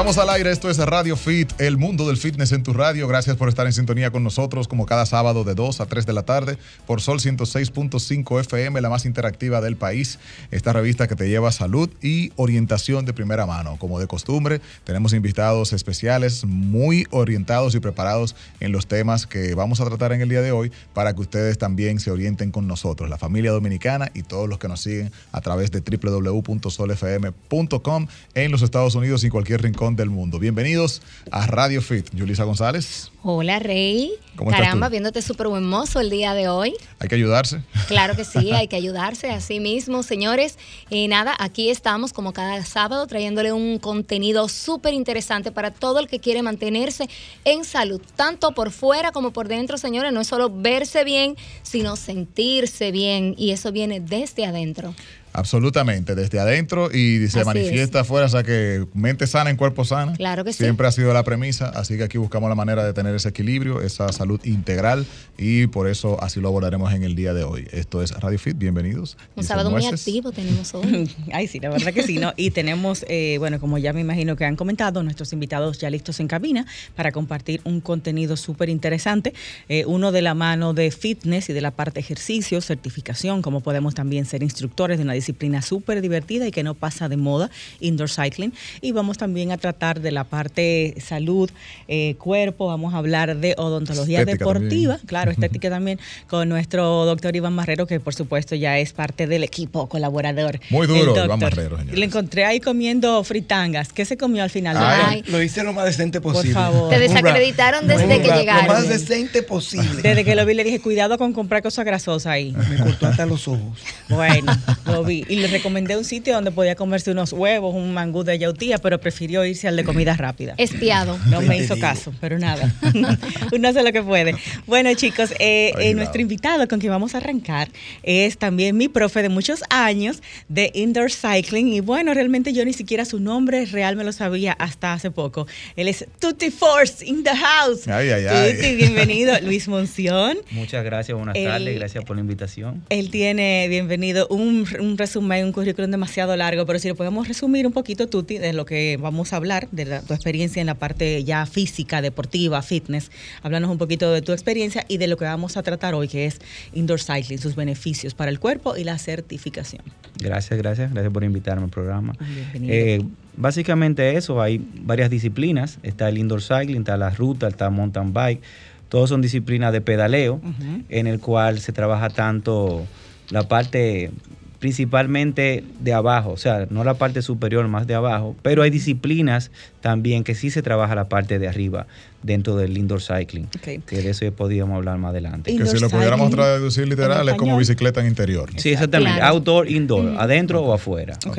Estamos al aire, esto es Radio Fit, el mundo del fitness en tu radio. Gracias por estar en sintonía con nosotros como cada sábado de 2 a 3 de la tarde por Sol 106.5 FM, la más interactiva del país. Esta revista que te lleva salud y orientación de primera mano. Como de costumbre, tenemos invitados especiales muy orientados y preparados en los temas que vamos a tratar en el día de hoy para que ustedes también se orienten con nosotros, la familia dominicana y todos los que nos siguen a través de www.solfm.com en los Estados Unidos y cualquier rincón del mundo. Bienvenidos a Radio Fit. Yulisa González, Hola, Rey. ¿Cómo estás Caramba, tú? viéndote súper buen mozo el día de hoy. hay que ayudarse. Claro que sí, hay que ayudarse a sí mismo, señores. Y nada, aquí estamos como cada sábado trayéndole un contenido súper interesante para todo el que quiere mantenerse en salud, tanto por fuera como por dentro, señores. No es solo verse bien, sino sentirse bien. Y eso viene desde adentro. Absolutamente, desde adentro y se Así manifiesta afuera, o sea que mente sana en cuerpo sana. Claro que sí. Siempre ha sido la premisa, así que aquí buscamos la manera de tener ese equilibrio, esa salud integral y por eso así lo abordaremos en el día de hoy. Esto es Radio Fit, bienvenidos. Un sábado muy activo tenemos hoy. Ay, sí, la verdad que sí, ¿no? Y tenemos, eh, bueno, como ya me imagino que han comentado, nuestros invitados ya listos en cabina para compartir un contenido súper interesante. Eh, uno de la mano de fitness y de la parte ejercicio, certificación, como podemos también ser instructores de una disciplina súper divertida y que no pasa de moda, indoor cycling. Y vamos también a tratar de la parte salud, eh, cuerpo, vamos a hablar de odontología Estética deportiva, también. claro, estética también, con nuestro doctor Iván Marrero, que por supuesto ya es parte del equipo colaborador. Muy duro, Iván doctor. Marrero, señores. Lo encontré ahí comiendo fritangas. ¿Qué se comió al final? Ay. Lo hice lo más decente Por posible. favor. Te desacreditaron desde que rap, llegaron. Lo más decente posible. Desde que lo vi le dije, cuidado con comprar cosas grasosas ahí. Me cortó hasta los ojos. Bueno, lo vi. Y le recomendé un sitio donde podía comerse unos huevos, un mangú de yautía, pero prefirió irse al de comida rápida. Espiado. No me hizo caso, pero nada. Uno hace lo que puede. Bueno, chicos, eh, eh, nuestro invitado con quien vamos a arrancar es también mi profe de muchos años de indoor cycling. Y bueno, realmente yo ni siquiera su nombre real me lo sabía hasta hace poco. Él es Tutti Force in the house. Ay, ay, ay. Tutti, bienvenido. Luis Monción. Muchas gracias, buenas El- tardes, gracias por la invitación. Él tiene, bienvenido, un, un resumen, un currículum demasiado largo, pero si lo podemos resumir un poquito, Tuti, de lo que vamos a hablar, de la- tu experiencia en la parte ya física, deportiva, fitness. Háblanos un poquito de tu experiencia y de lo que vamos a tratar hoy, que es indoor cycling, sus beneficios para el cuerpo y la certificación. Gracias, gracias, gracias por invitarme al programa. Bienvenido. Eh, básicamente eso, hay varias disciplinas, está el indoor cycling, está la ruta, está mountain bike, todos son disciplinas de pedaleo, en el cual se trabaja tanto la parte principalmente de abajo, o sea, no la parte superior, más de abajo, pero hay disciplinas también que sí se trabaja la parte de arriba dentro del indoor cycling, que de eso podíamos hablar más adelante. Y- Que si Indoor lo pudiéramos traducir literal es como bicicleta en interior. Sí, exactamente. Claro. Outdoor, indoor, adentro o afuera. Ok,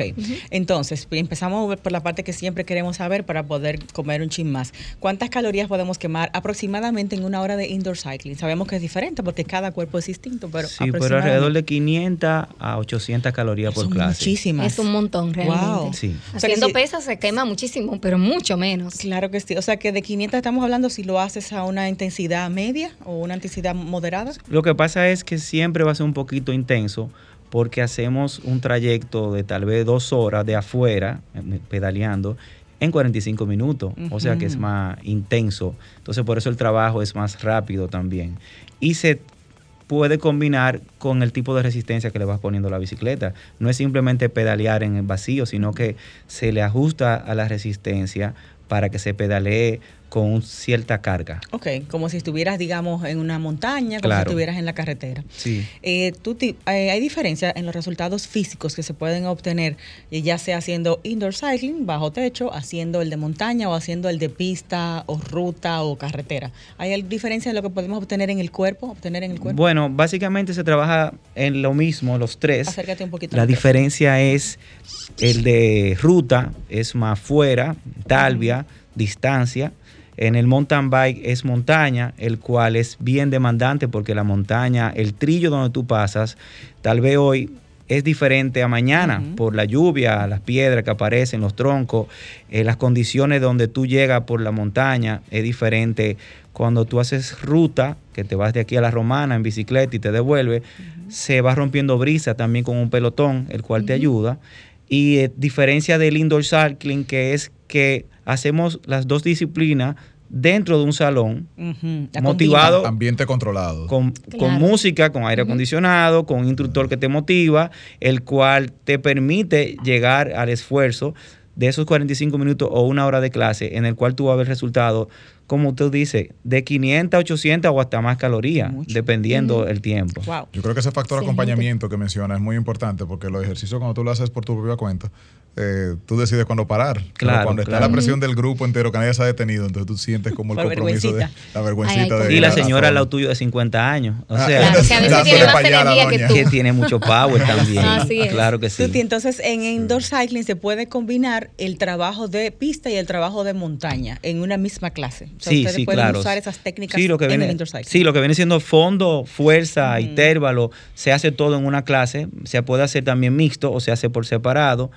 entonces empezamos por la parte que siempre queremos saber para poder comer un chin más. ¿Cuántas calorías podemos quemar aproximadamente en una hora de indoor cycling? Sabemos que es diferente porque cada cuerpo es distinto, pero Sí, pero alrededor de 500 a 800 calorías por Son clase. muchísimas. Es un montón realmente. Wow. Sí. O sea que Haciendo pesas se quema muchísimo, pero mucho menos. Claro que sí. O sea que de 500 estamos hablando si lo haces a una intensidad media o una intensidad moderada. Lo que pasa es que siempre va a ser un poquito intenso porque hacemos un trayecto de tal vez dos horas de afuera, eh, pedaleando, en 45 minutos. O sea que es más intenso. Entonces por eso el trabajo es más rápido también. Y se puede combinar con el tipo de resistencia que le vas poniendo a la bicicleta. No es simplemente pedalear en el vacío, sino que se le ajusta a la resistencia para que se pedalee con cierta carga. Ok, como si estuvieras, digamos, en una montaña, como si estuvieras en la carretera. Sí. Eh, tú eh, ¿Hay diferencia en los resultados físicos que se pueden obtener, eh, ya sea haciendo indoor cycling, bajo techo, haciendo el de montaña o haciendo el de pista o ruta o carretera? ¿Hay diferencia en lo que podemos obtener en el cuerpo? Obtener en el cuerpo? Bueno, básicamente se trabaja en lo mismo, los tres. Acércate un poquito. La diferencia es el de ruta, es más fuera, talvia, distancia. En el mountain bike es montaña, el cual es bien demandante porque la montaña, el trillo donde tú pasas, tal vez hoy es diferente a mañana por la lluvia, las piedras que aparecen, los troncos, eh, las condiciones donde tú llegas por la montaña, es diferente cuando tú haces ruta, que te vas de aquí a la Romana en bicicleta y te devuelves, se va rompiendo brisa también con un pelotón, el cual te ayuda. Y eh, diferencia del indoor cycling, que es que hacemos las dos disciplinas dentro de un salón, motivado Ambiente controlado. con, Claro. con música, con aire acondicionado, con un instructor que te motiva, el cual te permite llegar al esfuerzo de esos 45 minutos o una hora de clase, en el cual tú vas a ver resultados, como usted dice, de 500, 800 o hasta más calorías, Mucho. dependiendo el tiempo. Wow. Yo creo que ese factor Excelente. acompañamiento que menciona es muy importante porque los ejercicios cuando tú lo haces por tu propia cuenta, eh, tú decides cuándo parar. Pero Claro, cuando está la presión del grupo entero que nadie se ha detenido, entonces tú sientes como el compromiso de la vergüencita Ay, ay, de Y la señora al lado tuyo de 50 años. O Ah, sea, Claro, que a veces tiene más energía que doña. tú. que tiene mucho power también. Así es. Claro que sí. Entonces en indoor cycling se puede combinar el trabajo de pista y el trabajo de montaña en una misma clase. O sea, sí, ustedes sí, pueden claro. usar esas técnicas Sí, lo que en viene, el indoor cycling. sí, lo que viene siendo fondo, fuerza, intervalo, se hace todo en una clase. Se puede hacer también mixto o se hace por separado.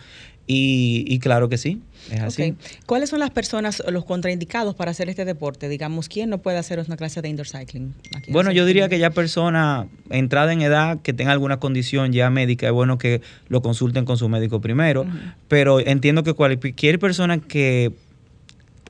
Y, y claro que sí, es así. ¿Cuáles son las personas, los contraindicados para hacer este deporte? Digamos, ¿quién no puede hacer una clase de indoor cycling? Aquí Bueno, yo diría que ya persona entrada en edad que tenga alguna condición ya médica, es bueno que lo consulten con su médico primero, pero entiendo que cualquier persona que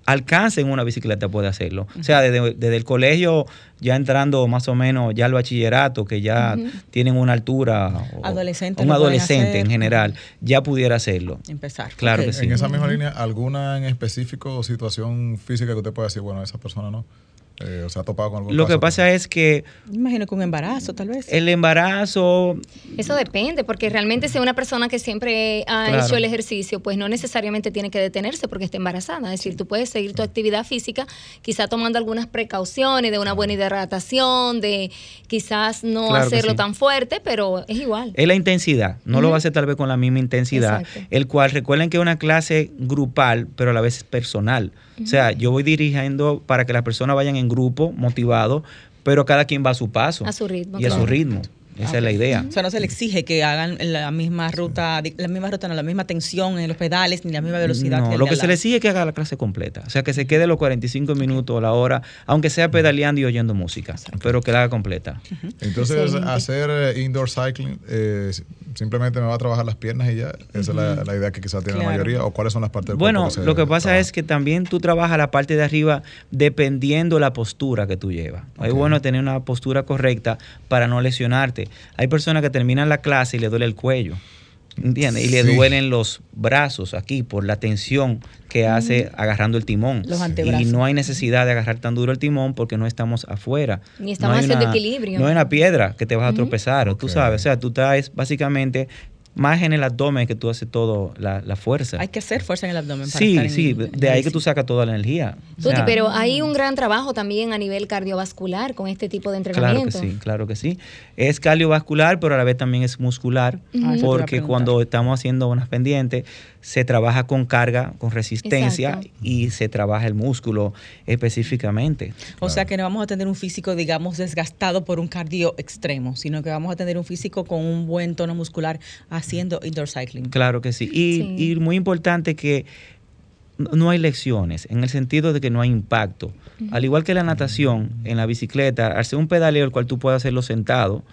alcance en una bicicleta puede hacerlo. O sea, desde, desde el colegio, ya entrando más o menos ya al bachillerato, que ya tienen una altura, o- Adolescentes un adolescente en general, ya pudiera hacerlo. Empezar. Claro que sí. En esa misma línea, ¿alguna en específico o situación física que usted pueda decir, bueno, esa persona no? Eh, ¿O se ha topado con algún Lo que pasa es que Me imagino que un embarazo, tal vez. el embarazo, Eso depende, porque realmente si una persona que siempre ha Claro. hecho el ejercicio, pues no necesariamente tiene que detenerse porque está embarazada. Es decir, tú puedes seguir tu actividad física, quizá tomando algunas precauciones de una buena hidratación, de quizás no Claro hacerlo sí. tan fuerte, pero es igual. Es la intensidad. No lo va a hacer tal vez con la misma intensidad. Exacto. El cual, recuerden que es una clase grupal, pero a la vez es personal. O sea, yo voy dirigiendo para que las personas vayan en grupo, motivados, pero cada quien va a su paso. A su ritmo, Y a su ritmo. Esa es la idea. O sea, no se le exige que hagan la misma ruta, la misma ruta, no, la misma tensión en los pedales, ni la misma velocidad. No, que lo que se le exige es que haga la clase completa. O sea, que se quede los 45 minutos o la hora, aunque sea pedaleando y oyendo música, pero que la haga completa. Entonces, hacer indoor cycling, eh, simplemente me va a trabajar las piernas y ya. Esa es la, la idea que quizás tiene la mayoría. ¿O cuáles son las partes del Bueno, cuerpo se lo que pasa es que también tú trabajas la parte de arriba dependiendo la postura que tú llevas. Es bueno tener una postura correcta para no lesionarte. Hay personas que terminan la clase y le duele el cuello. ¿Entiendes? Y le duelen los brazos aquí por la tensión que hace agarrando el timón. Los antebrazos. Y no hay necesidad de agarrar tan duro el timón porque no estamos afuera. Ni estamos No haciendo una- equilibrio. No hay una piedra que te vas a tropezar, Ok. tú sabes. O sea, tú estás básicamente más en el abdomen que tú haces todo la, la fuerza. Hay que hacer fuerza en el abdomen. Para Sí, estar sí, en de ahí que tú sacas toda la energía. O Tuti, sea, pero hay un gran trabajo también a nivel cardiovascular con este tipo de Claro que entrenamiento. sí, claro que sí. Es cardiovascular, pero a la vez también es muscular, Ah, porque cuando estamos haciendo unas pendientes, se trabaja con carga, con resistencia Exacto. y se trabaja el músculo específicamente. O sea que no vamos a tener un físico, digamos, desgastado por un cardio extremo, sino que vamos a tener un físico con un buen tono muscular haciendo indoor cycling. Claro que sí. Y, Sí. y muy importante que no- hay lecciones, en el sentido de que no hay impacto. Al igual que la natación, en la bicicleta, al ser un pedaleo el cual tú puedes hacerlo sentado,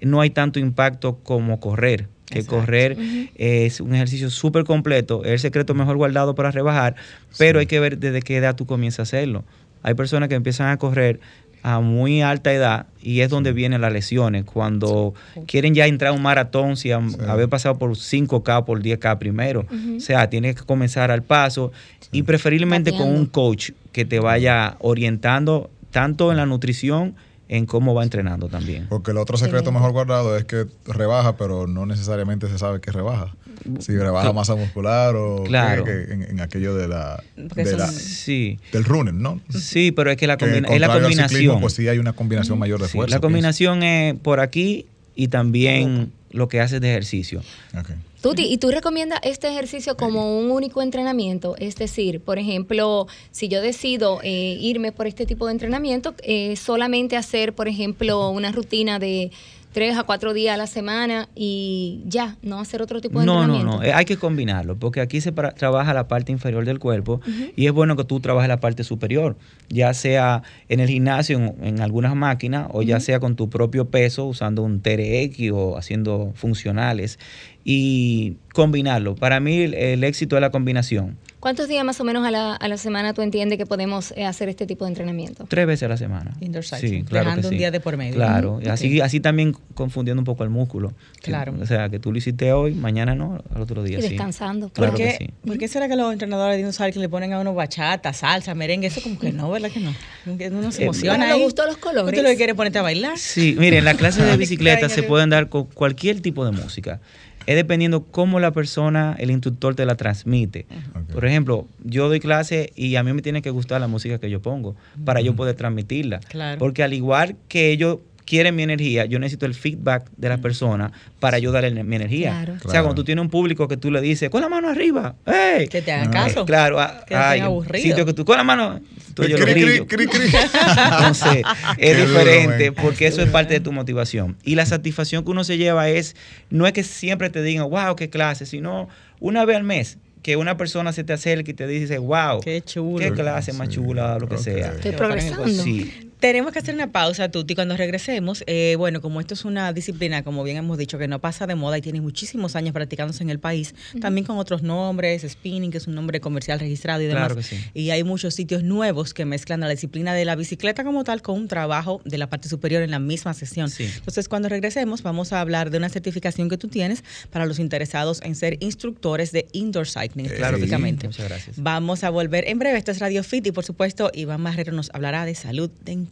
no hay tanto impacto como correr. Que Exacto. correr es un ejercicio súper completo, es el secreto mejor guardado para rebajar, pero hay que ver desde qué edad tú comienzas a hacerlo. Hay personas que empiezan a correr a muy alta edad y es donde vienen las lesiones, cuando quieren ya entrar a un maratón am- Sí. haber pasado por 5K o por 10K primero. O sea, tienes que comenzar al paso y preferiblemente con un coach que te vaya orientando tanto en la nutrición, en cómo va entrenando también. Porque el otro secreto mejor guardado es que rebaja, pero no necesariamente se sabe que rebaja. Si rebaja masa muscular o Claro. que- que en, en aquello de la, de Sí, del running, ¿no? sí, pero es que la, Que combina- es la al ciclismo, combinación. pues sí hay una combinación mayor de Sí, fuerza. la combinación es por aquí y también lo que haces de ejercicio. pienso. Ok. Tuti, ¿y tú recomiendas este ejercicio como un único entrenamiento? Es decir, por ejemplo, si yo decido eh, irme por este tipo de entrenamiento, eh, solamente hacer, por ejemplo, una rutina de tres a cuatro días a la semana y ya, no hacer otro tipo de No, no, entrenamiento. no, eh, hay que combinarlo, porque aquí se para- trabaja la parte inferior del cuerpo y es bueno que tú trabajes la parte superior, ya sea en el gimnasio, en, en algunas máquinas, o ya sea con tu propio peso, usando un TRX o haciendo funcionales, y combinarlo. Para mí el, el éxito es la combinación, ¿Cuántos días más o menos a la, a la semana tú entiendes que podemos eh, hacer este tipo de entrenamiento? tres veces a la semana. Indoor Sí, que dejando un día de por medio. Claro, así, así también confundiendo un poco el músculo. Claro. O sea, que tú lo hiciste hoy, mañana no, al otro día Y sí. descansando. ¿Por, Claro qué, que sí. por qué será que los entrenadores de Indoor cycling le ponen a uno bachata, salsa, merengue? Eso como que no, ¿verdad que no? Uno se Eh, emociona los ahí. gustos, los colores. ¿Tú lo que quieres ponerte a bailar? Sí, miren, las clases de Ay, bicicleta se pueden dar con cualquier tipo de música. Es dependiendo cómo la persona, el instructor te la transmite. Por ejemplo, yo doy clase y a mí me tiene que gustar la música que yo pongo para yo poder transmitirla. Claro. Porque al igual que ellos quieren mi energía, yo necesito el feedback de la persona para yo darle mi energía. Claro. O sea, Claro. cuando tú tienes un público que tú le dices, con la mano arriba, ¡hey! Que te hagan Ah. caso. Claro, ah, Que estén aburridos. sitio que tú con la mano, tú yo lo Cri, cri, cri. Entonces, es diferente porque eso es parte de tu motivación. Y la satisfacción que uno se lleva es, no es que siempre te digan, wow, qué clase, sino una vez al mes que una persona se te acerque y te dice, wow, Qué chulo. qué clase más Sí, chula, lo que sea. Estoy a el progresando. Sí, Tenemos que hacer una pausa, Tuti, cuando regresemos. eh, bueno, como esto es una disciplina, como bien hemos dicho, que no pasa de moda y tiene muchísimos años practicándose en el país, también con otros nombres, spinning, que es un nombre comercial registrado y demás. Claro que sí. Y hay muchos sitios nuevos que mezclan la disciplina de la bicicleta como tal con un trabajo de la parte superior en la misma sesión. Sí. Entonces, cuando regresemos, vamos a hablar de una certificación que tú tienes para los interesados en ser instructores de indoor cycling sí. específicamente. Muchas gracias. Vamos a volver en breve. Esto es Radio Fit y, por supuesto, Iván Marrero nos hablará de salud dental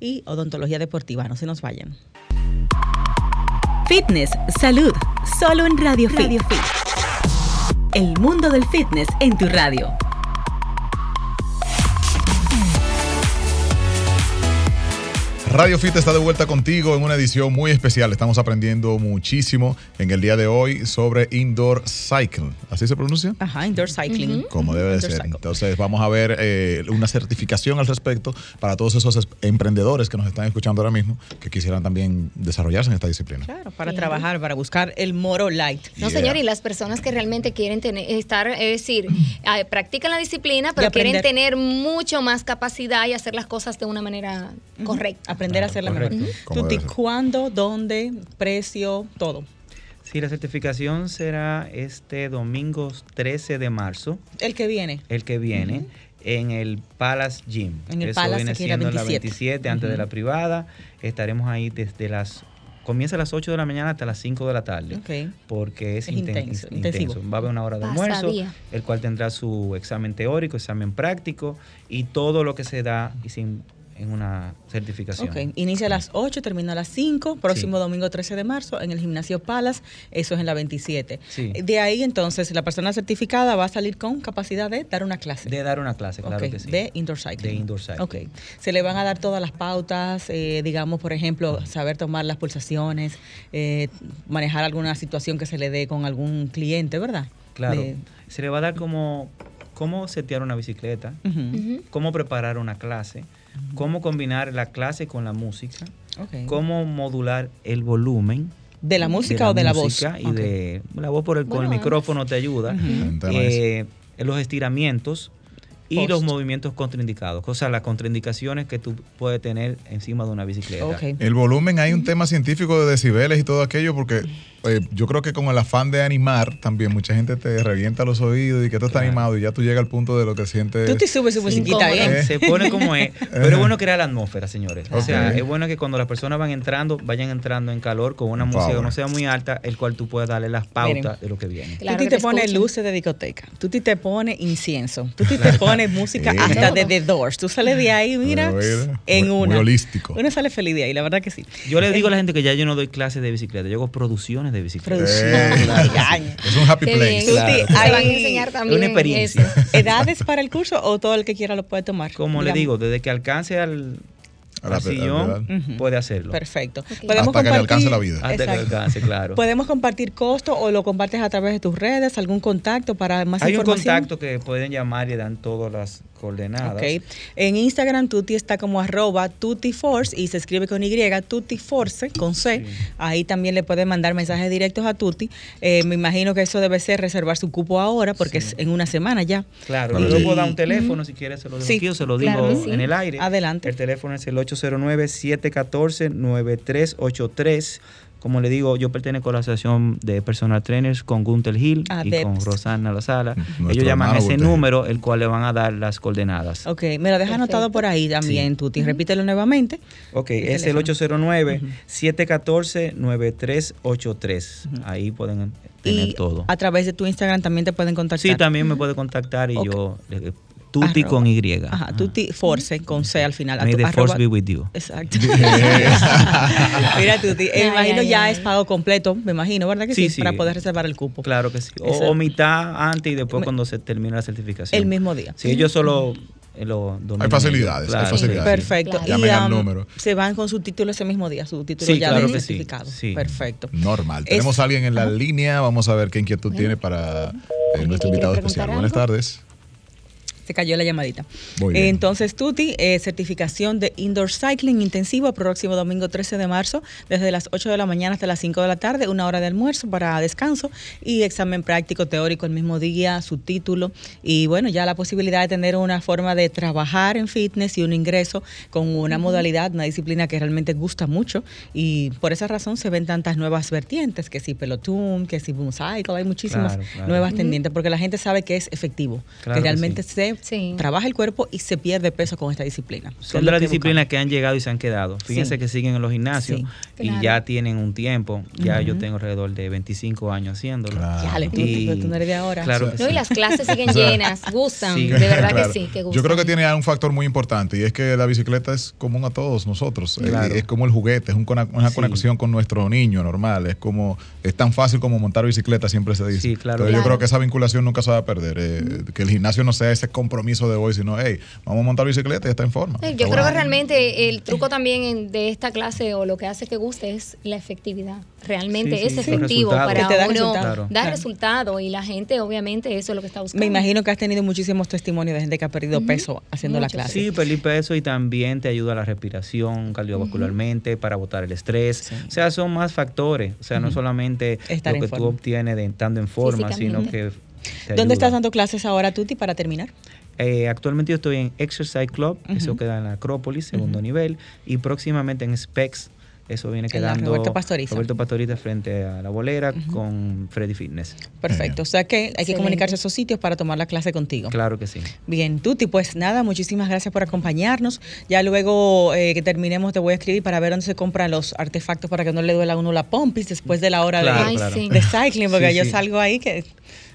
y odontología deportiva. No se nos vayan. Fitness, salud, solo en Radio Fit. El mundo del fitness en tu radio. Radio Fit está de vuelta contigo en una edición muy especial. Estamos aprendiendo muchísimo en el día de hoy sobre indoor cycle. ¿Así se pronuncia? Ajá, indoor cycling. Como debe de Indoor ser. cycle. Entonces vamos a ver eh, una certificación al respecto para todos esos es- emprendedores que nos están escuchando ahora mismo que quisieran también desarrollarse en esta disciplina. Claro, para Bien. trabajar, para buscar el moro light. No, Yeah. señor, y las personas que realmente quieren tener, estar, es decir, ah, practican la disciplina, pero quieren tener mucho más capacidad y hacer las cosas de una manera correcta. Aprender a hacerla Correcto. mejor. ¿cuándo, dónde, precio, todo? Sí, la certificación será este domingo 13 de marzo, El que viene. el que viene. En el Palace Gym. En el Eso Palace, viene aquí en la siendo en la 27. 27, antes de la privada. Estaremos ahí desde las. Comienza a las 8 de la mañana hasta las 5 de la tarde. Ok. Porque es, Es inten- intenso, es intensivo. Va a haber una hora de almuerzo, el cual tendrá su examen teórico, examen práctico y todo lo que se da y sin- en una certificación. Ok, inicia a las 8, termina a las 5, próximo Sí. domingo 13 de marzo en el gimnasio Palace, eso es en la 27. Sí. De ahí entonces la persona certificada va a salir con capacidad de dar una clase. De dar una clase, claro que sí. De indoor cycling. De indoor cycling. Ok. Se le van a dar todas las pautas, eh, digamos, por ejemplo, saber tomar las pulsaciones, eh, manejar alguna situación que se le dé con algún cliente, ¿verdad? Claro. De- Se le va a dar como cómo setear una bicicleta. Ujú. cómo preparar una clase, cómo combinar la clase con la música, cómo modular el volumen. ¿De la música o de la voz? música Y de la voz por el, con el micrófono te ayuda. Eh, los estiramientos y los movimientos contraindicados, o sea, las contraindicaciones que tú puedes tener encima de una bicicleta. El volumen, hay un tema científico de decibeles y todo aquello, porque eh, yo creo que con el afán de animar, también mucha gente te revienta los oídos y que tú estás Claro. animado y ya tú llegas al punto de lo que sientes. Tú te subes su musiquita bien. Eh. Se pone como es, pero es bueno crear la atmósfera, señores. O sea, es bueno que cuando las personas van entrando, vayan entrando en calor con una música que no sea muy alta, el cual tú puedes darle las pautas Miren. de lo que viene. Claro que te, te pone escuchan. luces de discoteca. Tuti te pone incienso. Tuti te música hasta de Todo. The Doors. Tú sales de ahí, mira, Mira, en muy- una. muy holístico. Uno sale feliz de ahí, la verdad que sí. Yo le digo a la gente que ya yo no doy clases de bicicleta, yo hago producciones de bicicleta. Eh, claro. Engaña. Es un happy Qué place. Claro. Van a hay enseñar también una experiencia. eso. ¿Edades para el curso o todo el que quiera lo puede tomar? Como le digo, desde que alcance al, al sillón, puede hacerlo. Perfecto. Hasta que le alcance la vida. Hasta que Exacto. alcance, claro. ¿Podemos compartir costo o lo compartes a través de tus redes? ¿Algún contacto para más Hay un información? contacto que pueden llamar y dan todas las coordenadas. Ok. En Instagram, Tuti está como arroba TutiForce y se escribe con Y, TutiForce, con C. Ahí también le pueden mandar mensajes directos a Tuti. Eh, me imagino que eso debe ser reservar su cupo ahora porque es en una semana ya. Claro, sí. puedo dar un teléfono si quieres, se lo dejo Sí, aquí o se lo digo en el aire. Adelante. El teléfono es el 809-714-9383. Como le digo, yo pertenezco a la asociación de personal trainers con Gunther Hill y Adepts. con Rosana La Sala. Nuestro Ellos llaman ese número, el cual le van a dar las coordenadas. Ok, me lo deja anotado por ahí también, Sí. Tuti. Repítelo nuevamente. Ok, El es el teléfono. 809-714-9383. Ahí pueden tener Y todo. a través de tu Instagram también te pueden contactar. Sí, también me puede contactar y Ok. yo, Tuti Arroba. con Y. Ajá, Tuti Force con C al final. May the force be with you. Exacto. Mira, Tuti, me imagino ay, ya ay. es pago completo, me imagino, ¿verdad que sí? Sí, sí. Para poder reservar el cupo. Claro que sí. O, mitad antes y después Me- cuando se termine la certificación. El mismo día. Sí, ellos solo eh, Hay facilidades, hay facilidades. Perfecto. Claro. Y am, número. se van con su título ese mismo día, su título Sí, ya claro de que sí, certificado. sí. Perfecto. Normal. Es- Tenemos a alguien en la línea. Vamos a ver qué inquietud tiene para eh, nuestro invitado especial. algo? Buenas tardes. Se cayó la llamadita. Muy bien. Entonces, Tuti, eh, certificación de Indoor Cycling intensivo, próximo domingo 13 de marzo, desde las 8 de la mañana hasta las 5 de la tarde, una hora de almuerzo para descanso y examen práctico teórico el mismo día, su título y bueno, ya la posibilidad de tener una forma de trabajar en fitness y un ingreso con una modalidad, una disciplina que realmente gusta mucho y por esa razón se ven tantas nuevas vertientes, que si pelotón, que si boom cycle, hay muchísimas Claro, claro. nuevas tendientes porque la gente sabe que es efectivo, Claro que que realmente sí. se Sí. trabaja el cuerpo y se pierde peso con esta disciplina. Son de las disciplinas que han llegado y se han quedado. Fíjense Sí. que siguen en los gimnasios Sí. y Claro. ya tienen un tiempo. Ya yo tengo alrededor de 25 años haciéndolo. Claro. Ya, le Y- pero tú no eres de ahora. Claro que No, y las clases siguen llenas, gustan, Sí. de verdad Claro. que sí, que gustan. Yo creo que tiene un factor muy importante y es que la bicicleta es común a todos nosotros. Eh, Claro. Es como el juguete, es un una Sí. conexión con nuestro niño normal. Es como es tan fácil como montar bicicleta, siempre se dice. Sí, claro. Entonces yo creo que esa vinculación nunca se va a perder. eh, Que el gimnasio no sea ese compromiso de hoy, sino, hey, vamos a montar bicicleta y está en forma. Sí, Está Yo creo que realmente el truco también en- de esta clase o lo que hace que guste es la efectividad. Realmente Sí, sí, es sí, efectivo para Que te da uno resultado. Claro. dar Claro. resultado y la gente obviamente eso es lo que está buscando. Me imagino que has tenido muchísimos testimonios de gente que ha perdido peso haciendo la Muchos. clase. Sí, perdí peso y también te ayuda a la respiración cardiovascularmente, para botar el estrés. Sí. O sea, son más factores. O sea, no solamente Estar lo que tú obtienes de estando en forma, sino que ¿Dónde ayuda. estás dando clases ahora, Tuti, para terminar? Eh, actualmente yo estoy en Exercise Club, eso queda en la Acrópolis, segundo nivel, y próximamente en Specs, eso viene quedando Roberto Pastoriza. Roberto Pastoriza frente a la bolera con Freddy Fitness. Perfecto. O sea que hay que Excelente. comunicarse a esos sitios para tomar la clase contigo. Claro que sí. Bien, Tuti, pues nada, muchísimas gracias por acompañarnos. Ya luego eh, que terminemos te voy a escribir para ver dónde se compran los artefactos para que no le duela a uno la pompis después de la hora de- Claro, Ay, claro. sí. de, cycling, porque Sí, yo sí. salgo ahí que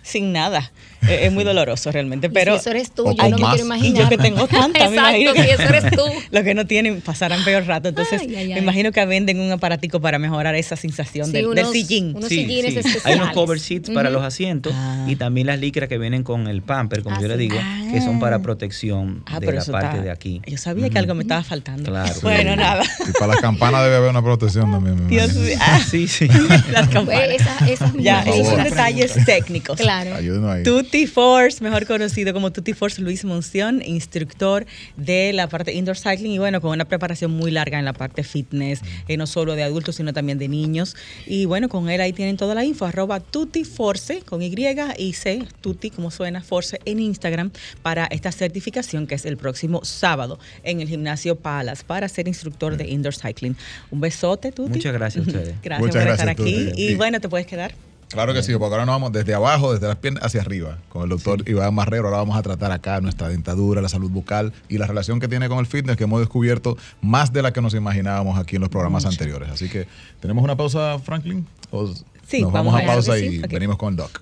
sin nada. Eh, es muy doloroso realmente, Y pero si eso eres tú, yo no me quiero y imaginar. yo que tengo tanta, me Exacto, imagino que si eso eres tú. los que no tienen pasarán peor rato. Entonces, Ay, ay, me imagino que venden un aparatico para mejorar esa sensación Sí, del, sillín. unos sillines Hay especiales. unos cover seats para los asientos Ah. y también las licras que vienen con el pamper, como Ah, yo le sí. digo, que son para protección Ah, de pero la parte está- de aquí. Yo sabía que algo me estaba faltando. Claro. Bueno, Sí. nada. Y para las campanas debe haber una protección también. me Dios mío. Ah, Sí, sí. las Pues, campanas. esa- esas Ya, Por esos son detalles técnicos. Claro. Ayúdenos ahí. Tutti Force, mejor conocido como Tutti Force Luis Monción, instructor de la parte indoor cycling y bueno, con una preparación muy larga en la parte fitness, eh, no solo de adultos, sino también de niños. Y bueno, con él ahí tienen toda la info, arroba Tutti Force con Y y C, Tutti, como suena, Force en Instagram para esta certificación que es el próximo sábado en el gimnasio Palas para ser instructor de indoor cycling. Un besote, Tutti. Muchas gracias a ustedes. Gracias Muchas por estar gracias, aquí. Tuti. Y bueno, te puedes quedar. Claro que sí, porque ahora nos vamos desde abajo, desde las piernas hacia arriba, con el doctor Iván Marrero. Ahora vamos a tratar acá nuestra dentadura, la salud bucal y la relación que tiene con el fitness, que hemos descubierto más de la que nos imaginábamos aquí en los programas anteriores. Así que, ¿tenemos una pausa, Franklin? ¿O Sí, nos vamos vamos a pausa y venimos con el doc.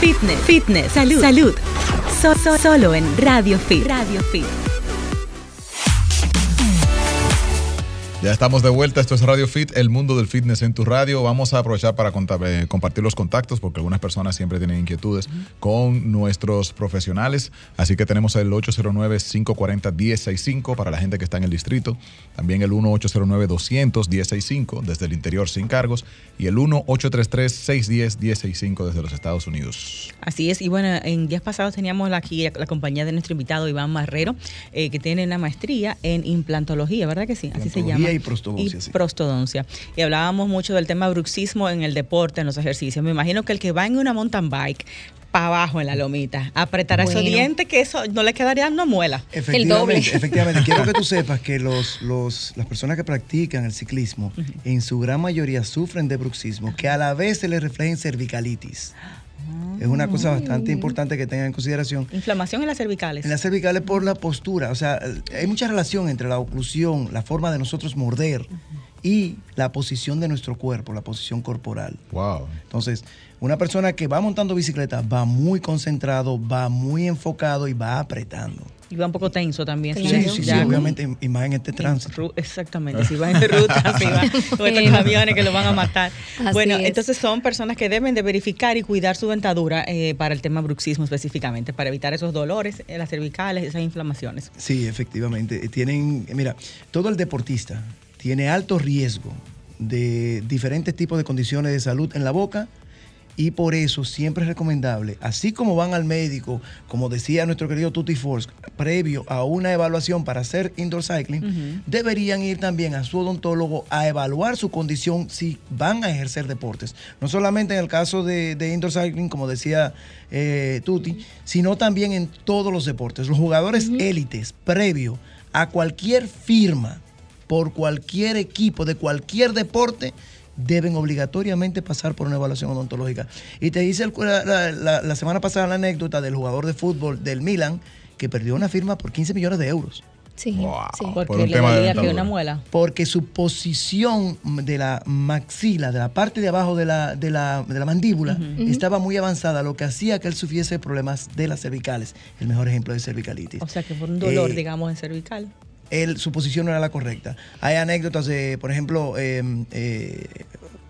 Fitness, fitness, salud, salud. So- so- solo en Radio Fit. Radio Fit. Ya estamos de vuelta, esto es Radio Fit, el mundo del fitness en tu radio. Vamos a aprovechar para eh, compartir los contactos porque algunas personas siempre tienen inquietudes con nuestros profesionales. Así que tenemos el 809-540-1065 para la gente que está en el distrito. También el 1-809-200-1065 desde el interior sin cargos. Y el 1-833-610-1065 desde los Estados Unidos. Así es, y bueno, en días pasados teníamos aquí la compañía de nuestro invitado Iván Marrero, eh, que tiene una maestría en implantología, ¿verdad que sí? Así se llama. Y prostodoncia, Y sí. prostodoncia. Y hablábamos mucho del tema bruxismo en el deporte, en los ejercicios. Me imagino que el que va en una mountain bike para abajo en la lomita, apretará esos Bueno. dientes que eso no le quedaría, no muela. doble. Efectivamente, efectivamente. Quiero que tú sepas que los, los, las personas que practican el ciclismo, en su gran mayoría sufren de bruxismo, que a la vez se les refleja en cervicalitis. Es una cosa bastante importante que tengan en consideración. Inflamación en las cervicales. En las cervicales por la postura, o sea, hay mucha relación entre la oclusión, la forma de nosotros morder y la posición de nuestro cuerpo, la posición corporal. Wow. Entonces, una persona que va montando bicicleta va muy concentrado, va muy enfocado y va apretando. Y va un poco tenso también. Sí, sí, sí, obviamente, y más en este tránsito. Exactamente, si van en ruta, si van con estos Eh, camiones que lo van a matar. Así bueno, es. entonces son personas que deben de verificar y cuidar su dentadura eh, para el tema bruxismo específicamente, para evitar esos dolores en las cervicales, esas inflamaciones. Sí, efectivamente. Tienen, mira, todo el deportista tiene alto riesgo de diferentes tipos de condiciones de salud en la boca y por eso siempre es recomendable, así como van al médico, como decía nuestro querido Tutti Force, previo a una evaluación para hacer indoor cycling, deberían ir también a su odontólogo a evaluar su condición si van a ejercer deportes. No solamente en el caso de, de indoor cycling, como decía eh, Tutti, sino también en todos los deportes. Los jugadores élites, previo a cualquier firma por cualquier equipo de cualquier deporte, deben obligatoriamente pasar por una evaluación odontológica. Y te dice el- la, la- la- la semana pasada la anécdota del jugador de fútbol del Milan que perdió una firma por 15 millones de euros. Sí, Wow. sí. Por Porque un le tema de dolía que dentadura. una muela. Porque su posición de la maxila, de la parte de abajo de la, de la, de la mandíbula, estaba muy avanzada, lo que hacía que él sufriese problemas de las cervicales. El mejor ejemplo de cervicalitis. O sea que por un dolor, Eh, digamos, en cervical. Él, su posición no era la correcta. Hay anécdotas de, por ejemplo, eh, eh,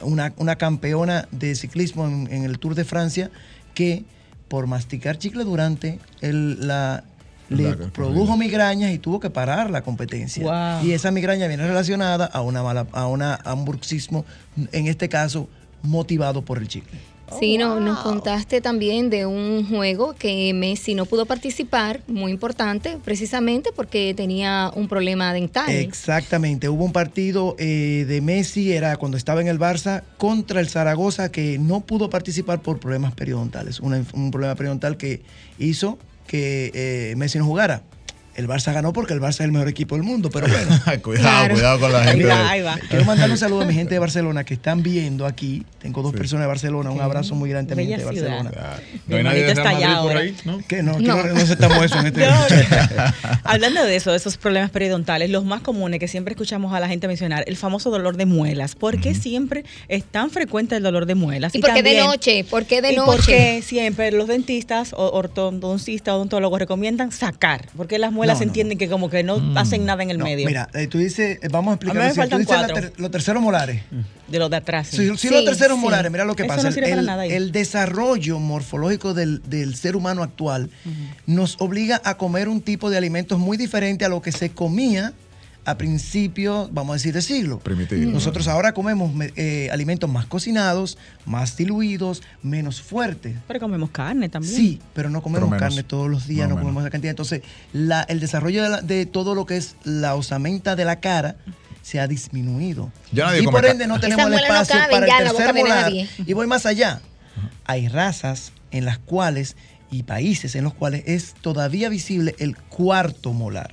una, una campeona de ciclismo en, en el Tour de Francia que por masticar chicle durante el, la, le La- produjo migrañas y tuvo que parar la competencia. Wow. Y esa migraña viene relacionada a una mala, a una a un bruxismo, en este caso motivado por el chicle. Sí, no, nos contaste también de un juego que Messi no pudo participar, muy importante, precisamente porque tenía un problema dental. Exactamente, hubo un partido eh, de Messi, era cuando estaba en el Barça, contra el Zaragoza, que no pudo participar por problemas periodontales. Una- un problema periodontal que hizo que eh, Messi no jugara. El Barça ganó porque el Barça es el mejor equipo del mundo, pero bueno. cuidado, Claro. cuidado con la gente. Ahí va, de- ahí va. Quiero mandar un saludo a mi gente de Barcelona que están viendo aquí. Tengo dos Sí. personas de Barcelona. Un abrazo muy grande a mi gente de. Barcelona. Ah, No hay nadie de está allá Madrid por ahí, ¿no? Que no, No. no, no aceptamos eso en este No, Hablando de eso, de esos problemas periodontales, los más comunes que siempre escuchamos a la gente mencionar, el famoso dolor de muelas. ¿Por qué siempre es tan frecuente el dolor de muelas? ¿Y por qué de noche? ¿Por qué de ¿Y noche? por qué siempre los dentistas o ortodoncistas, odontólogos recomiendan sacar? Porque las muelas No, se entienden que como que no hacen nada en el medio. Mira, eh, tú dices, eh, vamos a explicar. A mí me faltan Tú dices la cuatro. ter- los terceros molares. de los de atrás. sí. Los terceros sí. molares, mira lo que Eso pasa. no el- sirve para el, nada ahí. el desarrollo morfológico del, del ser humano actual nos obliga a comer un tipo de alimentos muy diferente a lo que se comía a principios, vamos a decir, de siglo. Primitivo. Nosotros ahora comemos me- eh, alimentos más cocinados, más diluidos, menos fuertes. Pero comemos carne también. Sí, pero no comemos Pero menos. carne todos los días, No, comemos esa cantidad. Entonces, la- el desarrollo de, la- de todo lo que es la osamenta de la cara se ha disminuido. Ya nadie y por ende no tenemos el no espacio para ya el la tercer molar. Y voy más allá. Hay razas en las cuales y países en los cuales es todavía visible el cuarto molar.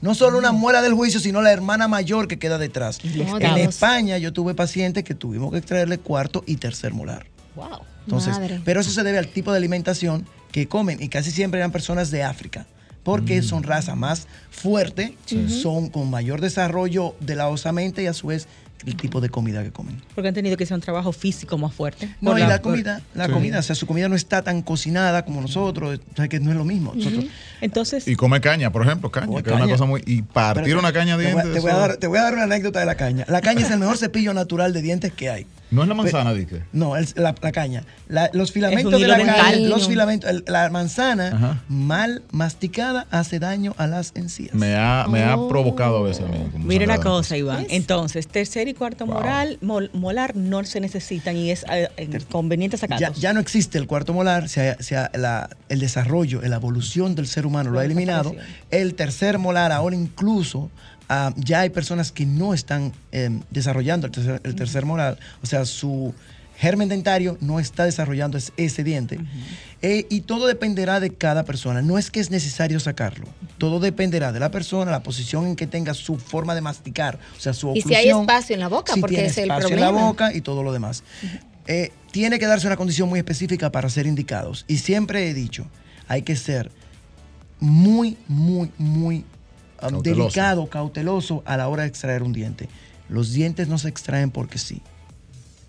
No solo una muela del juicio, sino la hermana mayor que queda detrás. En Dios. España yo tuve pacientes que tuvimos que extraerle cuarto y tercer molar. Wow. Entonces, Madre. pero eso se debe al tipo de alimentación que comen y casi siempre eran personas de África, porque son raza más fuerte, son con mayor desarrollo de la osamenta y a su vez el tipo de comida que comen. Porque han tenido que hacer un trabajo físico más fuerte. No, y la, comida, la Sí. comida, o sea, su comida no está tan cocinada como nosotros, o sea, que no es lo mismo. Nosotros, Entonces, Y come caña, por ejemplo, caña, que es una caña. cosa muy. Y partir una caña de te voy, a- dientes. te, voy a eso- dar, te voy a dar una anécdota de la caña. La caña es el mejor cepillo natural de dientes que hay. No es la manzana, dique. No, el- la, la caña. La- los filamentos de la hilo caña, dental. los filamentos, el- la manzana Ajá. mal masticada hace daño a las encías. Me ha, me ha Oh. provocado a veces a mí. como Mira una cosa, Iván. Entonces, tercer y cuarto Wow. moral, mol- molar no se necesitan y es eh, conveniente ya, sacarlos. ya no existe el cuarto molar, se ha- se ha- la- el desarrollo, la evolución del ser humano lo ha eliminado. El tercer molar, ahora incluso, ah, ya hay personas que no están eh, desarrollando el tercer, el tercer molar, o sea, su germen dentario no está desarrollando es- ese diente. Eh, y todo dependerá de cada persona. No es que es necesario sacarlo. Todo dependerá de la persona, la posición en que tenga su forma de masticar, o sea, su Y oclusión. si hay espacio en la boca, si porque tiene es el espacio en la boca y todo lo demás. Eh, tiene que darse una condición muy específica para ser indicados. Y siempre he dicho, hay que ser muy, muy, muy Cauteloso. delicado, cauteloso a la hora de extraer un diente. Los dientes no se extraen porque sí.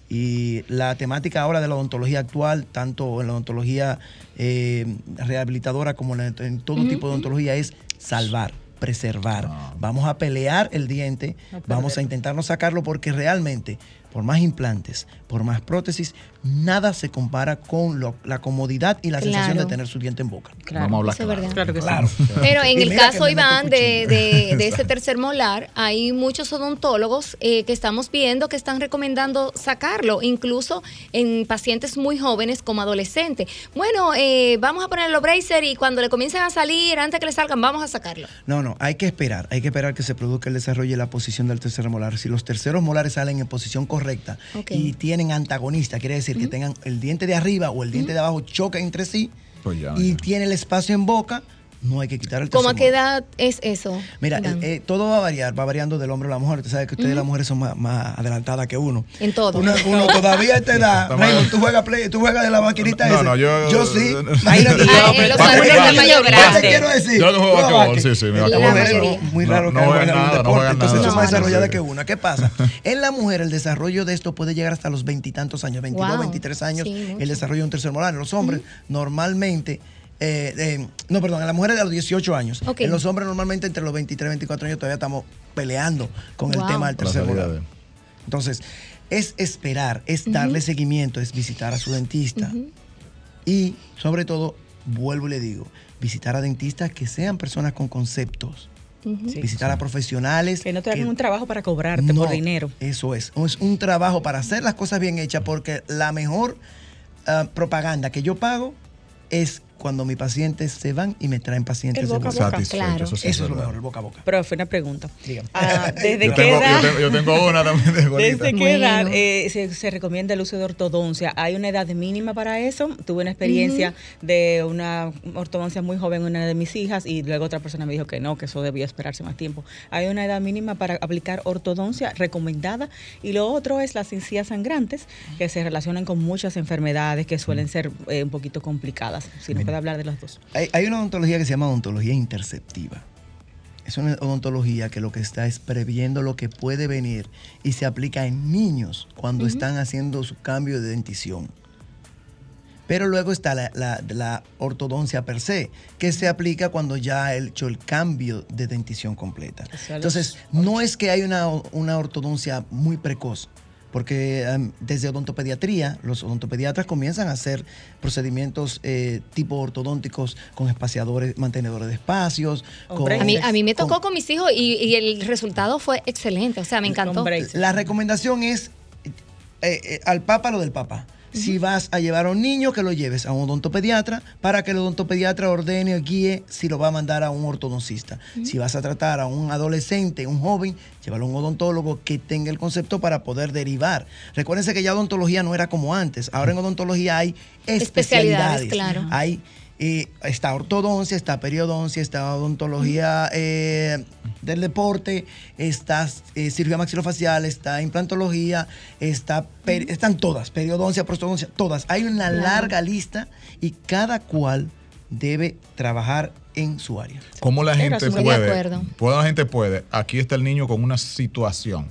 Y la temática ahora de la odontología actual, tanto en la odontología eh, rehabilitadora como en, en todo tipo de odontología, es salvar, preservar. Ah. Vamos a pelear el diente, No vamos a perderlo. intentar no sacarlo porque realmente, por más implantes, por más prótesis, nada se compara con lo- la comodidad y la sensación de tener su diente en boca. Claro. Vamos a hablar Eso es claro. verdad. Claro que sí. Claro. Pero en el caso, Iván, de, de- de ese tercer molar, hay muchos odontólogos eh, que estamos viendo que están recomendando sacarlo, incluso en pacientes muy jóvenes como adolescentes. Bueno, eh, vamos a poner los bracer y cuando le comiencen a salir, antes que le salgan, vamos a sacarlo. No, no, hay que esperar, hay que esperar que se produzca el desarrollo y la posición del tercer molar. Si los terceros molares salen en posición correcta y tienen antagonista, quiere decir que tengan el diente de arriba o el diente de abajo choca entre sí Pues ya, y ya. tiene el espacio en boca, no hay que quitar el ¿Cómo a qué edad es eso? Mira, eh, eh, todo va a variar, va variando del hombre a la mujer. Usted sabe que ustedes las mujeres son más, más adelantadas que uno. en todo. Uno, uno todavía a esta edad, Raymond, tú juegas play, tú juegas de la maquinita No, esa. no, yo- sí. no, no. Imagínate. Ay, eh, los Va- hombres va- de mayor ¿Qué grande. te quiero decir? Yo no juego Tú basquetbol, basque. sí, sí, La muy No, raro no que juegan no deporte, juegan entonces nada. son más No, no. desarrolladas que una. ¿Qué pasa? En la mujer el desarrollo de esto puede llegar hasta los veintitantos años, 22, Wow. 23 años, Sí, el desarrollo de un tercer molar. En los hombres normalmente... eh, eh, no, perdón, en las mujeres de los 18 años. En los hombres normalmente entre los 23 y 24 años todavía estamos peleando con el tema del tercer de- Entonces, es esperar, es darle seguimiento, es visitar a su dentista. Y, sobre todo, vuelvo y le digo, visitar a dentistas que sean personas con conceptos. Sí. visitar a profesionales. Que no te hagan un trabajo para cobrarte No, por dinero. Eso es. Es un trabajo para hacer las cosas bien hechas porque la mejor ah, propaganda que yo pago es cuando mis pacientes se van y me traen pacientes El de boca a boca. Claro. eso sí Eso es lo mejor, el boca a boca. Profe, una pregunta. Dígame. Ah, ¿Desde Yo qué tengo, edad? yo, tengo, yo tengo una también de. ¿Desde qué Bueno. edad eh, se, se recomienda el uso de ortodoncia? ¿Hay una edad mínima para eso? Tuve una experiencia de una ortodoncia muy joven, una de mis hijas, y luego otra persona me dijo que no, que eso debía esperarse más tiempo. ¿Hay una edad mínima para aplicar ortodoncia recomendada? Y lo otro es las encías sangrantes, que se relacionan con muchas enfermedades que suelen ser eh, un poquito complicadas. Si nos puede hablar de las dos. Hay, hay una odontología que se llama odontología interceptiva. Es una odontología que lo que está es previendo lo que puede venir y se aplica en niños cuando están haciendo su cambio de dentición. Pero luego está la, la- la ortodoncia per se, que se aplica cuando ya ha hecho el cambio de dentición completa. Los Entonces, no es que hay una, una ortodoncia muy precoz, porque em, desde odontopediatría, los odontopediatras comienzan a hacer procedimientos eh, tipo ortodónticos con espaciadores, mantenedores de espacios. Con. A mí, a mí me tocó con mis hijos y, y el resultado fue excelente. O sea, me encantó. La recomendación es eh, eh, al papa lo del papa. Si vas a llevar a un niño, que lo lleves a un odontopediatra para que el odontopediatra ordene o guíe si lo va a mandar a un ortodoncista. Si vas a tratar a un adolescente, un joven, llévalo a un odontólogo que tenga el concepto para poder derivar. Recuérdense que ya odontología no era como antes. Ahora en odontología hay Especialidades, especialidades. claro. Hay eh, está ortodoncia, está periodoncia, está odontología eh, del deporte, está eh, cirugía maxilofacial, está implantología, está peri- están todas, periodoncia, prostodoncia, todas. Hay una Claro. larga lista y cada cual debe trabajar en su área. ¿Cómo la gente puede? ¿Cómo la gente puede? Aquí está el niño con una situación.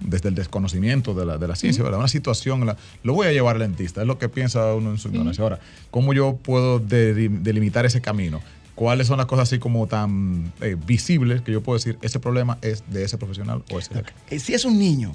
Desde el desconocimiento de la, de la ciencia, ¿verdad? Una situación, la- lo voy a llevar al dentista, es lo que piensa uno en su ignorancia. Ahora, ¿cómo yo puedo de- delimitar ese camino? ¿Cuáles son las cosas así como tan eh, visibles que yo puedo decir, ese problema es de ese profesional o ese de aquel? Eh, Si es un niño,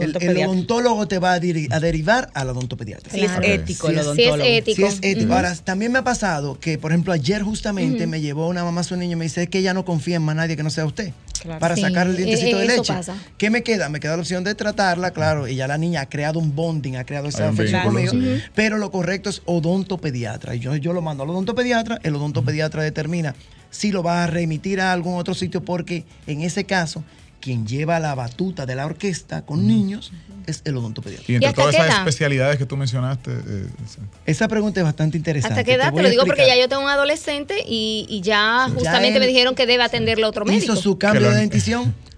el, odontólogo te va a, derivar al odontopediatra. Si es ético Sí el es- Si es odontólogo. ético. Sí, es ético. Ujú. Ahora, también me ha pasado que, por ejemplo, ayer justamente me llevó una mamá a su niño y me dice "Es que ella no confía en más nadie que no sea usted. Claro. Para Sí, sacar el dientecito eh, de leche. pasa. ¿Qué me queda? Me queda la opción de tratarla, claro, y ya la niña ha creado un bonding, ha creado esa afección conmigo. sí. Pero lo correcto es odontopediatra. Y yo, yo lo mando al odontopediatra, el odontopediatra determina si lo va a remitir a algún otro sitio, porque en ese caso, quien lleva la batuta de la orquesta con niños es el odontopediatra. Y entre todas esas edad? especialidades que tú mencionaste, eh. Esa pregunta es bastante interesante. ¿Hasta qué edad? Te lo digo porque ya yo tengo un adolescente y, y ya justamente él me dijeron que debe atenderlo otro médico. hizo su cambio de dentición.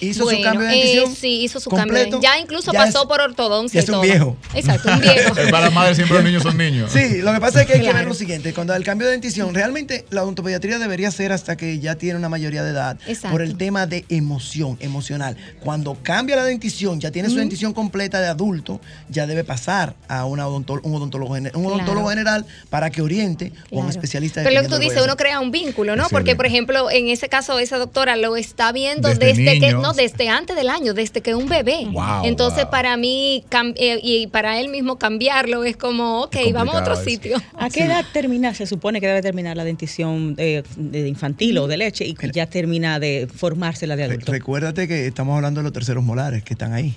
Hizo Bueno, su cambio de eh, dentición. sí, hizo su completo. cambio. Ya incluso Ya pasó es- por ortodoncia. ya es un todo. viejo. Exacto, un viejo. Eh, Para la madre siempre los niños son niños. Sí, lo que pasa es que hay que ver lo siguiente. Cuando el cambio de dentición, realmente la odontopediatría debería ser hasta que ya tiene una mayoría de edad. Exacto. Por el tema de emoción, emocional. Cuando cambia la dentición, ya tiene su dentición completa de adulto, ya debe pasar a una un, odontólogo, un odontólogo Claro. general para que oriente o un especialista. Pero lo que tú dices, uno crea un vínculo, ¿no? Sí, Porque, por ejemplo, en ese caso, esa doctora lo está viendo Desde desde, que, niños. No, desde antes del año, desde que un bebé. Wow, Entonces, wow. para mí, eh, y para él mismo cambiarlo es como, ok, Es vamos a otro sitio. ¿A qué edad termina, se supone que debe terminar la dentición eh, de infantil o de leche y que ya termina de formarse la de Re- adulto? Recuérdate que estamos hablando de los terceros molares que están ahí.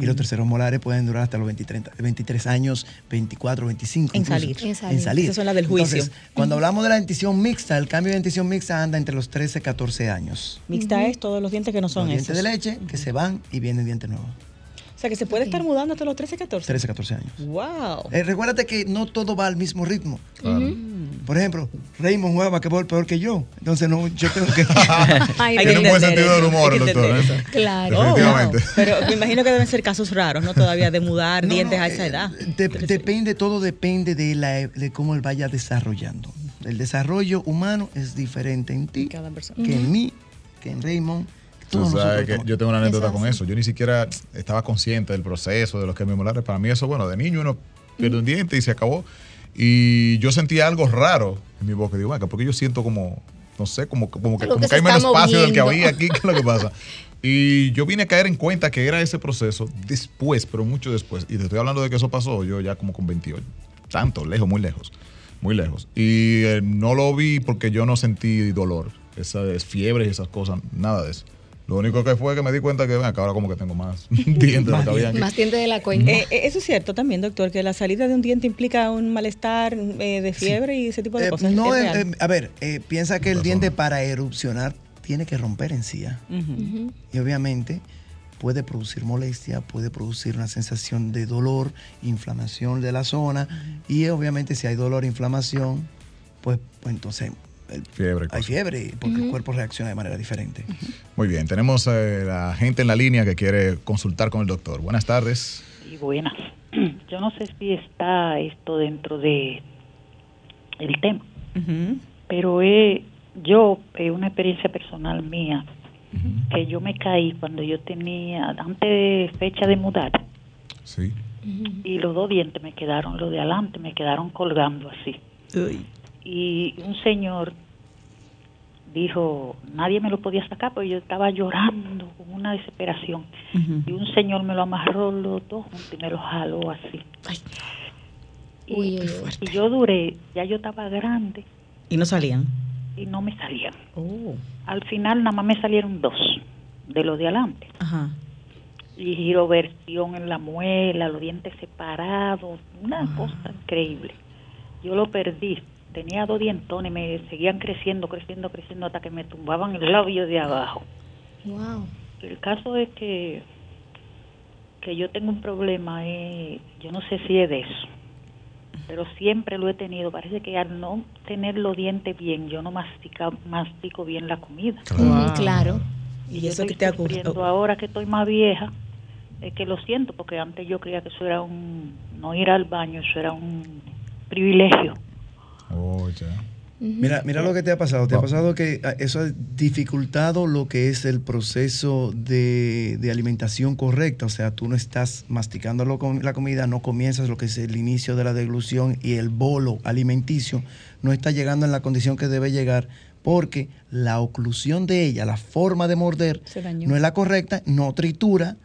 Y los terceros molares pueden durar hasta los 23, 23 años, 24, 25. En incluso. salir. En salir. En salir. Esas son las del juicio. Entonces, cuando hablamos de la dentición mixta, el cambio de dentición mixta anda entre los 13 y 14 años. Mixta es todos los dientes que no son Los dientes esos. de leche que se van y vienen dientes nuevos. O sea, que se puede estar mudando hasta los 13, 14. 13, 14 años. Wow. Eh, recuérdate que no todo va al mismo ritmo. Claro. Por ejemplo, Raymond juega basquetbol peor que yo. Entonces no, yo tengo que... Ay, Hay Tiene un buen sentido del humor, doctor. ¿eh? Claro. Wow. Definitivamente. Pero me imagino que deben ser casos raros, ¿no? Todavía de mudar No, dientes no, a esa eh, edad. de- depende, todo depende de, la, de cómo él vaya desarrollando. El desarrollo humano es diferente en ti Cada persona. que en mí, que en Raymond. Tú sabes que yo tengo una anécdota con eso. Yo ni siquiera estaba consciente del proceso de los cambios molares. Para mí eso, bueno, de niño uno pierde un diente y se acabó. Y yo sentía algo raro en mi boca. Digo, "Venga, porque yo siento como, no sé, como, como que, como que que hay menos espacio del que había aquí. ¿Qué es lo que pasa? Y yo vine a caer en cuenta que era ese proceso después, pero mucho después. Y te estoy hablando de que eso pasó yo ya como con 28. Tanto, lejos, muy lejos. Muy lejos. Y eh, no lo vi porque yo no sentí dolor. Esas fiebres y esas cosas, nada de eso. Lo único que fue que me di cuenta que, ven, acá ahora como que tengo más dientes de había aquí. Más dientes de la cuenta. Eh, eh, eso es cierto también, doctor, que la salida de un diente implica un malestar eh, de fiebre y ese tipo de Eh, cosas. no, a ver, eh, piensa que el diente para erupcionar tiene que romper encía. Ujú. Y obviamente puede producir molestia, puede producir una sensación de dolor, inflamación de la zona. Y obviamente si hay dolor, inflamación, pues, pues entonces el- Fiebre. hay fiebre porque el cuerpo reacciona de manera diferente. Muy bien, tenemos eh, la gente en la línea que quiere consultar con el doctor. Buenas tardes. Y buenas. Yo no sé si está esto dentro de el tema, pero he, yo, eh, una experiencia personal mía, que yo me caí cuando yo tenía, antes de fecha de mudar, Sí. y los dos dientes me quedaron, los de adelante me quedaron colgando así. Uy. Y un señor dijo, nadie me lo podía sacar porque yo estaba llorando con una desesperación. Y un señor me lo amarró los dos juntos y me lo jaló así. Uy, y yo duré, ya yo estaba grande Y no salían. y no me salían. Oh. Al final nada más me salieron dos de los de adelante. Ajá. Y giroversión en la muela, los dientes separados, una Ah. cosa increíble. Yo lo perdí. Tenía dos dientones, me seguían creciendo, creciendo, creciendo hasta que me tumbaban el labio de abajo. Wow. El caso es que, que yo tengo un problema, eh, yo no sé si es de eso, pero siempre lo he tenido. Parece que al no tener los dientes bien, yo no mastica, mastico bien la comida. Claro. Y yo eso que te ocurrido. ahora que estoy más vieja, es que lo siento, porque antes yo creía que eso era un, no ir al baño, eso era un privilegio. Oh, ya. Mira, mira lo que te ha pasado. Te ha pasado que ah, eso ha dificultado lo que es el proceso de, de alimentación correcta. O sea, tú no estás masticando lo la comida, no comienzas lo que es el inicio de la deglución y el bolo alimenticio no está llegando en la condición que debe llegar porque la oclusión de ella, la forma de morder, no es la correcta, no tritura.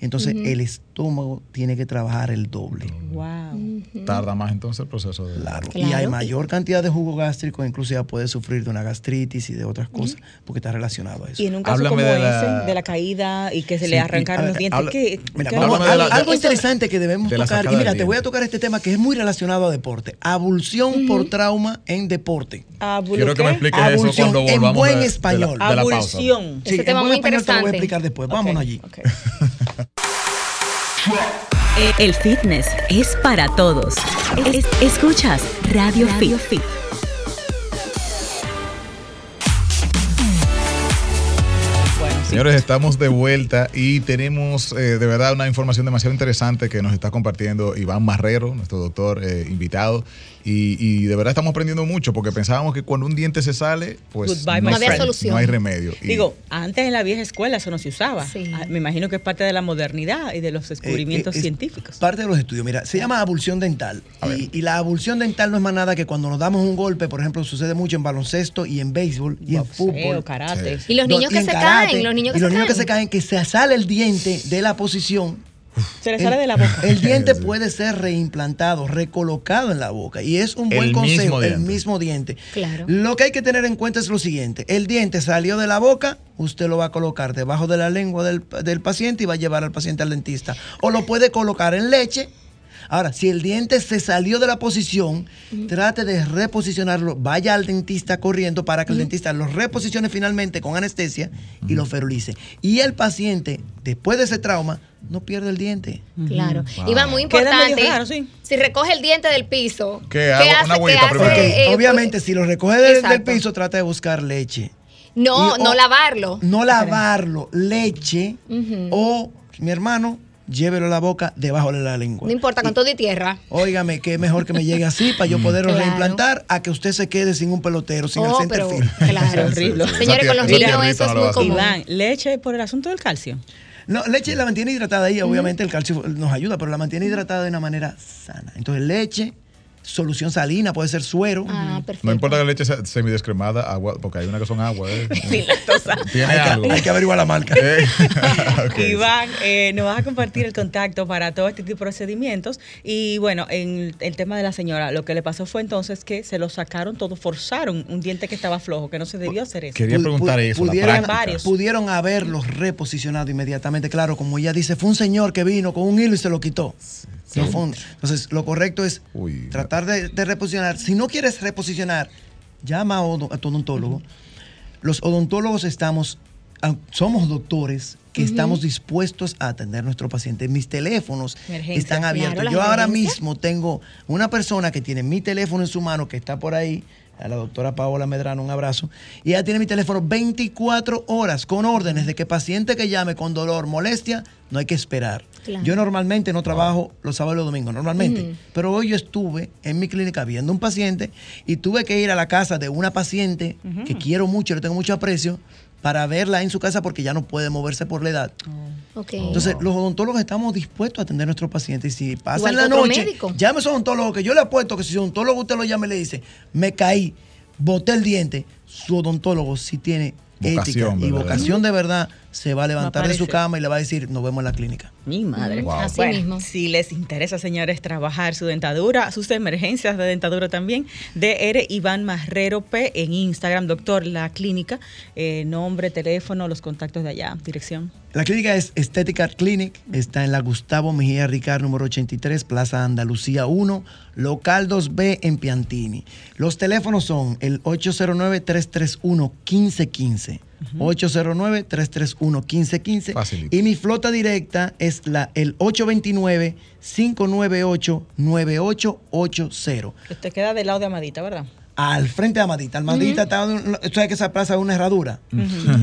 Entonces el estómago tiene que trabajar el doble. Wow. Tarda más entonces el proceso de. Claro. Y hay mayor cantidad de jugo gástrico, inclusive puede sufrir de una gastritis y de otras cosas, porque está relacionado a eso. Y en un caso Háblame como de la- ese, de la caída y que se Sí, le arrancaron los dientes, habla- ¿qué? Mira, qué- vamos, Háblame de la- al- algo Eso- interesante que debemos de la tocar. Y mira, te voy a tocar este tema que es muy relacionado a deporte. Abulsión por trauma en deporte. Quiero que me expliques eso Abulsión, cuando en volvamos buen de- de la- español. de la pausa. Abulsión. Ese en tema buen muy español te lo voy a interesante. explicar después. Vámonos allí. ok. El fitness es para todos. Es- escuchas Radio, Fit. Bueno, sí. Señores, estamos de vuelta y tenemos eh, de verdad una información demasiado interesante que nos está compartiendo Iván Marrero, nuestro doctor eh, invitado. Y, y de verdad estamos aprendiendo mucho porque pensábamos que cuando un diente se sale, pues Goodbye, No había solución. No hay remedio. Y- Digo, antes en la vieja escuela eso no se usaba. Sí. Ah, Me imagino que es parte de la modernidad y de los descubrimientos Eh, eh, es científicos. Parte de los estudios. Mira, se llama abulsión dental. Y, y la abulsión dental no es más nada que cuando nos damos un golpe, por ejemplo, sucede mucho en baloncesto y en béisbol y en fútbol. karate. Y los niños que en se karate, caen, los niños que y se los niños caen. que se caen, que se sale el diente de la posición. Se le sale de la boca. El diente puede ser reimplantado, recolocado en la boca. Y es un buen El consejo, mismo el diente. mismo diente. Claro. Lo que hay que tener en cuenta es lo siguiente. El diente salió de la boca, usted lo va a colocar debajo de la lengua del, del paciente y va a llevar al paciente al dentista. O lo puede colocar en leche. Ahora, si el diente se salió de la posición, trate de reposicionarlo, vaya al dentista corriendo para que el dentista lo reposicione finalmente con anestesia y lo ferulice. Y el paciente, después de ese trauma, no pierde el diente. Claro. Wow. Iván, muy Queda medio importante. raro, sí. Si recoge el diente del piso, ¿Qué? Una agüita hace, primero. Ok, eh, obviamente, pues, si lo recoge del, piso, trata de buscar leche. No, Y- no o- lavarlo. No lavarlo, leche o, mi hermano, llévelo a la boca debajo de la lengua. No importa, con Y- todo y tierra. Óigame, que es mejor que me llegue así para yo poderlo Claro. reimplantar a que usted se quede sin un pelotero, sin el Oh, center pero, field. claro. horrible. Señores, con los niños eso es muy común. Iván, leche por el asunto del calcio. No, leche la mantiene hidratada ahí, obviamente el calcio nos ayuda, pero la mantiene hidratada de una manera sana. Entonces, leche, solución salina, puede ser suero. Ah, perfecto. No importa que la leche sea semidescremada, agua, porque hay una que son agua. ¿eh? Sin lactosa. Tiene hay, algo. que, hay que averiguar la marca. Eh. Iván, eh, nos vas a compartir el contacto para todo este tipo de procedimientos. Y bueno, en el tema de la señora, lo que le pasó fue entonces que se lo sacaron todo, forzaron un diente que estaba flojo, que no se debió hacer eso. Quería preguntar eso, pudieron. Varios. pudieron haberlos reposicionado inmediatamente. Claro, como ella dice, fue un señor que vino con un hilo y se lo quitó. No fue un- entonces, lo correcto es Uy. tratar de, de reposicionar. Si no quieres reposicionar, llama a, odo- a tu odontólogo. Los odontólogos estamos, somos doctores que estamos dispuestos a atender a nuestro paciente. Mis teléfonos Emergencia. están abiertos. Claro, Yo ahora mismo tengo una persona que tiene mi teléfono en su mano, que está por ahí, a la doctora Paola Medrano, un abrazo, y ella tiene mi teléfono 24 horas con órdenes de que paciente que llame con dolor, molestia, no hay que esperar. Claro. Yo normalmente no trabajo los sábados y los domingos, normalmente, pero hoy yo estuve en mi clínica viendo un paciente y tuve que ir a la casa de una paciente que quiero mucho, le tengo mucho aprecio, para verla en su casa porque ya no puede moverse por la edad. Ok. Entonces, los odontólogos estamos dispuestos a atender a nuestros pacientes. Y si pasa en la noche, médico. llame a su odontólogo, que yo le apuesto que si su odontólogo usted lo llama y le dice, me caí, boté el diente, su odontólogo si tiene Vocación, ética y vocación de verdad, se va a levantar de su cama y le va a decir, nos vemos en la clínica. Mi madre. Wow. Así Bueno, mismo. Si les interesa, señores, trabajar su dentadura, sus emergencias de dentadura también, DR Iván Marrero P en Instagram, doctor, la clínica, eh, nombre, teléfono, los contactos de allá, dirección. La clínica es Estética Clinic, está en la Gustavo Mejía Ricard, número 83, Plaza Andalucía 1, local 2B en Piantini. Los teléfonos son el 809-331-1515. 809-331-1515. Facilito. Y mi flota directa es la, el 829-598-9880. Usted queda del lado de Amadita, ¿verdad? Al frente de Almadita. Almadita está, en- ¿sabes que esa plaza es una herradura?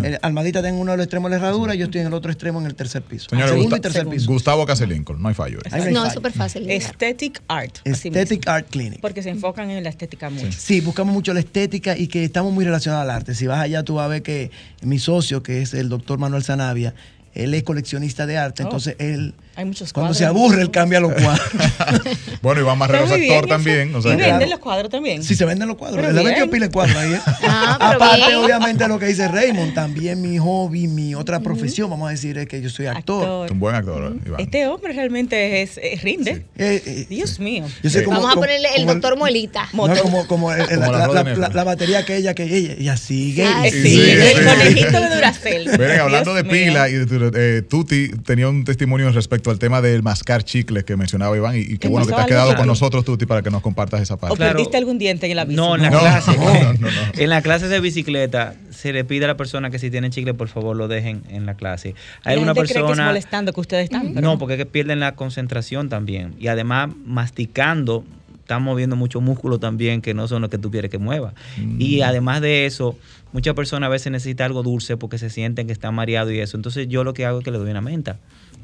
El- Almadita está en uno de los extremos de la herradura, yo estoy en el otro extremo en el tercer piso. Señores, Segundo y tercer piso. Gustavo Caselincoln, no hay fallo. ahí. Ahí no es súper fácil. llegar. Aesthetic Art. Aesthetic Art Clinic. Porque se enfocan en la estética mucho. Sí, buscamos mucho la estética y que estamos muy relacionados al arte. Si vas allá, tú vas a ver que mi socio, que es el doctor Manuel Sanavia, él es coleccionista de arte, Oh. entonces él, Hay muchos cuando cuadros. se aburre, él cambia los cuadros. Bueno, Iván Marrero es actor también. O sea y venden los cuadros también. Sí, se venden los cuadros. Bien. pila de cuadros ahí. ¿eh? Ah, Aparte, bien. obviamente, lo que dice Raymond, también mi hobby, mi otra profesión, vamos a decir, es que yo soy actor. Actor. Un buen actor, Iván. Este hombre realmente es, es- rinde. Eh, eh, Dios mío. yo soy como- Vamos a ponerle el doctor Muelita. No, como, como el- el- Como la batería que ella, que ella, ella sigue. Sí, el conejito de Duracell. Miren, hablando de pila y de tu- eh, Tuti tenía un testimonio respecto al tema del mascar chicles que mencionaba Iván y, y qué ¿Qué bueno que te has quedado con nosotros, Tuti, para que nos compartas esa ¿O parte. Claro. perdiste algún diente en la bici? No, en la No, clase. no, no, no. En la clase de bicicleta se le pide a la persona que si tienen chicle, por favor lo dejen en la clase. Hay La alguna gente cree que es persona. molestando que ustedes están. pero No, porque es que pierden la concentración también. Y además, masticando, están moviendo mucho músculo también que no son los que tú quieres que mueva. Mm. Y además de eso, muchas personas a veces necesitan algo dulce porque se sienten que están mareados y eso. Entonces, yo lo que hago es que le doy una menta.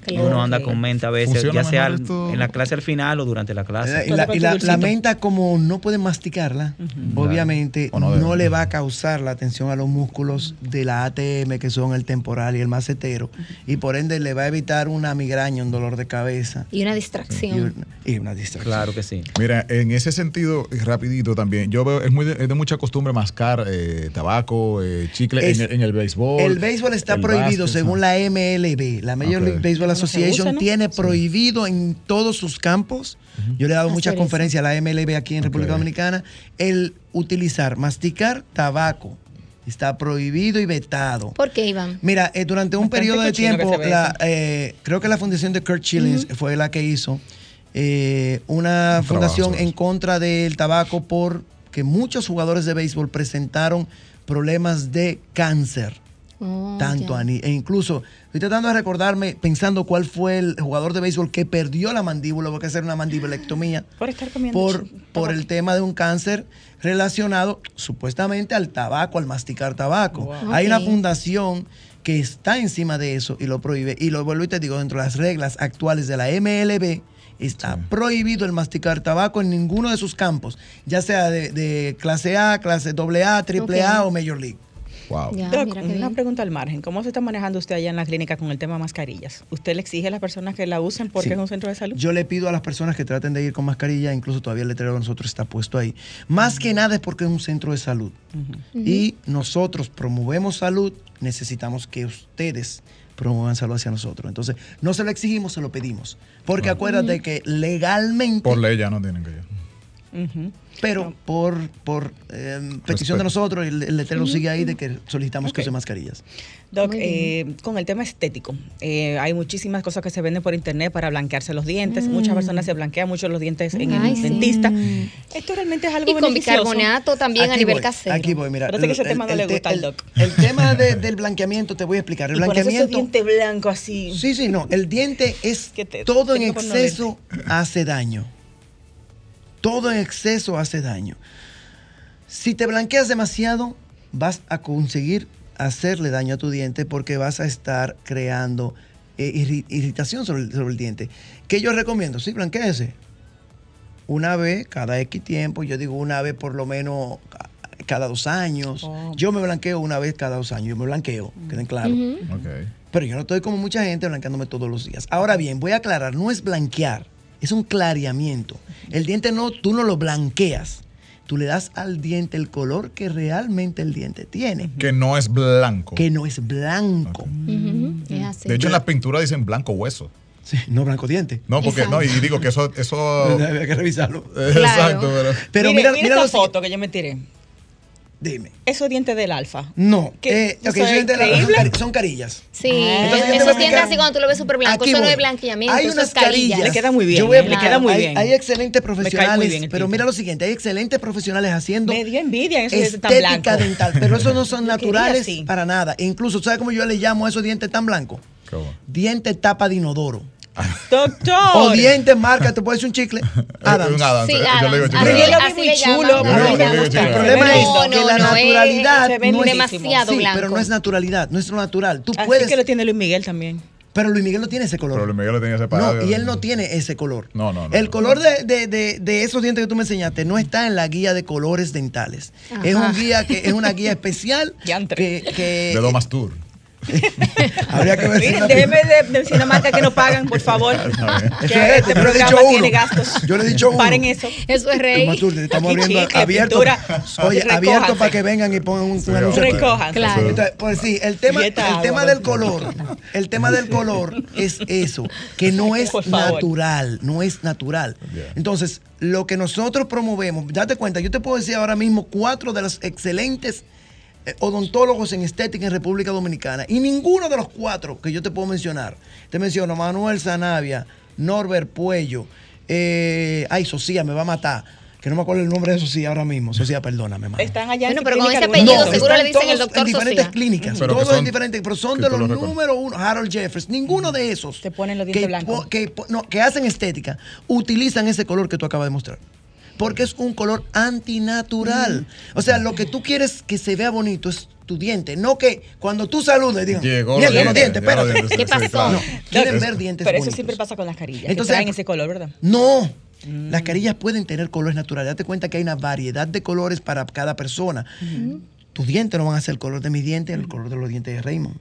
Claro. Uno anda con menta a veces, Funciona ya sea esto. en la clase al final o durante la clase. Y la, y la- menta, como no pueden masticarla, obviamente no le va a causar la atención a los músculos de la ATM, que son el temporal y el macetero, y por ende le va a evitar una migraña, un dolor de cabeza Y una y, distracción. y una distracción. Claro que sí. Mira, en ese sentido, rapidito también, yo veo, es, muy de, es de mucha costumbre mascar eh, tabaco, eh, chicle Es- en, el, en el béisbol. El béisbol está el prohibido básquet, según ¿no? la MLB. La Major. League Baseball Association usa, ¿no? tiene prohibido en todos sus campos. Yo le he dado Hacer muchas eso. conferencias a la MLB aquí en República. Dominicana. El utilizar, masticar tabaco está prohibido y vetado. ¿Por qué, Iván? Mira, eh, durante un Bastante periodo de tiempo, la, eh, creo que la fundación de Kurt Schillings fue la que hizo eh, una Un fundación trabajo, en contra del tabaco porque muchos jugadores de béisbol presentaron problemas de cáncer. Oh, Tanto ya. a ni- e incluso estoy tratando de recordarme pensando cuál fue el jugador de béisbol que perdió la mandíbula, porque hacer una mandibulectomía Por estar comiendo por, por el tema de un cáncer relacionado supuestamente al tabaco, al masticar tabaco. Wow. Hay una fundación que está encima de eso y lo prohíbe. Y lo vuelvo y te digo, dentro de las reglas actuales de la MLB, está prohibido el masticar tabaco en ninguno de sus campos, ya sea de, de clase A, clase AA, AAA Ok. o Major League. Wow. Ya, Doc, mira qué una bien. pregunta al margen. ¿Cómo se está manejando usted allá en la clínica con el tema mascarillas? ¿Usted le exige a las personas que la usen porque Sí. es un centro de salud? Yo le pido a las personas que traten de ir con mascarilla, incluso todavía el letrero de nosotros está puesto ahí. Más que nada es porque es un centro de salud. Y nosotros promovemos salud, necesitamos que ustedes promuevan salud hacia nosotros. Entonces, no se lo exigimos, se lo pedimos. Porque acuérdate que legalmente, Por ley ya no tienen que ir. Pero por, por eh, petición de nosotros, el, el letrero sigue ahí de que solicitamos que use mascarillas. Doc, eh, con el tema estético, eh, hay muchísimas cosas que se venden por internet para blanquearse los dientes. Muchas personas se blanquean mucho los dientes en Ay, el sí. dentista. Esto realmente es algo Y con beneficioso. bicarbonato también a nivel voy, casero. Aquí voy, mira. Parece que ese el- tema no el le gusta al doc. El tema de- del blanqueamiento, te voy a explicar. El Y por eso blanqueamiento. diente blanco así. Sí, sí, no. El diente es Que te- todo en por no exceso hace daño. Todo en exceso hace daño. Si te blanqueas demasiado, vas a conseguir hacerle daño a tu diente porque vas a estar creando eh, irri- irritación sobre el, sobre el diente. ¿Qué yo recomiendo? Sí, blanqueese. Una vez cada X tiempo, yo digo una vez por lo menos ca- cada dos años. Oh. Yo me blanqueo una vez cada dos años, yo me blanqueo, queden claro. Ujú. Ok. Pero yo no estoy como mucha gente blanqueándome todos los días. Ahora bien, voy a aclarar, no es blanquear, es un clareamiento. El diente no, tú no lo blanqueas. Tú le das al diente el color que realmente el diente tiene, Que no es blanco. que no es blanco. Es así. De hecho, en la pintura dicen blanco hueso. Sí, no blanco diente. No, porque no, y digo que eso. eso Había que revisarlo. Exacto, pero. Pero mira, mire mira esta foto que yo me tiré. Dime. Esos dientes del alfa. No, ¿Qué? eh, ok, ¿Eso es esos dientes de la- son, increíble? cari- son carillas. Sí, Ah. Entonces, esos dientes explicar. así cuando tú lo ves súper blanco, eso voy. es blanqueamiento, Hay eso unas carillas. Le queda muy bien, Yo voy a. Le queda muy Hay- bien. Hay, excelentes profesionales, bien pero mira lo siguiente, hay excelentes profesionales haciendo Me dio envidia en esos dientes tan estética blancos. dental, pero esos no son naturales para nada. E incluso, ¿sabes cómo yo le llamo a esos dientes tan blancos? ¿Cómo? Diente tapa de inodoro. Doctor. O dientes, marca, te puede decir un chicle. Adams. Sí, Yo le digo chicle. Yo lo vi muy chulo, pero así le no, llaman. no, no, El problema No, es no, que la no, naturalidad se ve no es demasiado sí, blanco. pero no es naturalidad, no es lo natural. Tú Así puedes, que lo tiene Luis Miguel también. pero Luis Miguel no tiene ese color. Pero Luis Miguel lo tenía separado. No, y él no tiene ese color. No, no, no, El no. color de, de- de- de esos dientes que tú me enseñaste no está en la guía de colores dentales. Es un guía que es una guía especial que, que- De Domas Tour. habría que ver Miren, déjeme de, de decir una marca que no pagan, por favor. Eso es, este yo le he programa dicho uno. tiene gastos. Yo le he dicho uno. Paren eso. Eso es rey. Estamos Aquí abriendo chicle, abierto. pintura. Oye, Recójanse. abierto para que vengan y pongan un, un anuncio. Recójanse. Claro. Entonces, pues sí, el tema, el agua, tema del color, el tema del color es eso, que no es natural, no es natural. Entonces, lo que nosotros promovemos, date cuenta, yo te puedo decir ahora mismo cuatro de los excelentes odontólogos en estética en República Dominicana y ninguno de los cuatro que yo te puedo mencionar, te menciono Manuel Zanavia, Norbert Puello, eh, ay, Socia, me va a matar. Que no me acuerdo el nombre de Socia ahora mismo. Socia, perdóname, mano. Están allá en Bueno, pero con ese apellido seguro están le dicen el doctor en diferentes Socia. clínicas, Pero todos son- en diferentes, pero son de los lo número uno, Harold Jeffers, ninguno de esos Te ponen los dientes que, blancos. que, no, que hacen estética, utilizan ese color que tú acabas de mostrar. Porque es un color antinatural. O sea, lo que tú quieres que se vea bonito es tu diente, no que cuando tú saludes digan, Llegó "Mierda, los dientes, dientes, ¿Qué sí, sí, pasó? No, quieren ver dientes Pero eso bonitos. siempre pasa con las carillas. Entonces, que traen ese color, ¿verdad? No. Las carillas pueden tener colores naturales. Date cuenta que hay una variedad de colores para cada persona. Tus dientes no van a ser el color de mis dientes, el color de los dientes de Raymond.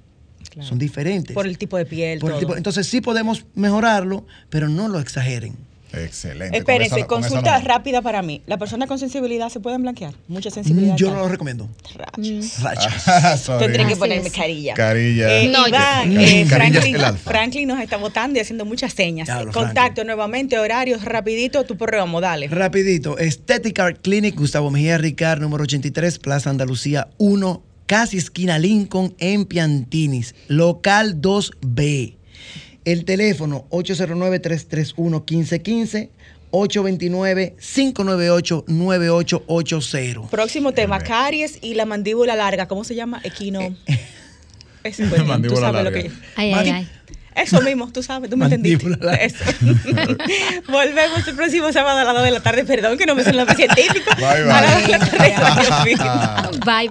Claro. Son diferentes. Por el tipo de piel, Por el tipo- entonces sí podemos mejorarlo, pero no lo exageren. Excelente. Espérense, Con esa- consulta rápida para mí. ¿La persona con sensibilidad se pueden blanquear? Mucha sensibilidad. Mm, Yo no lo recomiendo. Rayos. Rayas. Ah, sorry. Tendré que ponerme carilla. Carilla. Eh, No, Iván, yo- eh, Mm, Carilla es Franklin. Franklin nos está votando y haciendo muchas señas. Contacto nuevamente, horarios, rapidito, tu programa, dale. Rapidito, Aesthetic Art Clinic, Gustavo Mejía Ricard, número 83, Plaza Andalucía 1, casi esquina Lincoln, en Piantinis, local 2B. El teléfono 809-331-1515, 829-598-9880. Próximo tema, Bien. caries y la mandíbula larga. ¿Cómo se llama? Equino. Eh, el- tú Mandíbula lo larga. que Ay, ay, ay. Eso mismo, tú sabes, tú me entendiste. Mandíbula larga. Eso. Volvemos el próximo sábado a las 2 de la tarde. Perdón que no me sé el nombre científico. Bye, bye. A las 2 de la tarde. Bye, bye.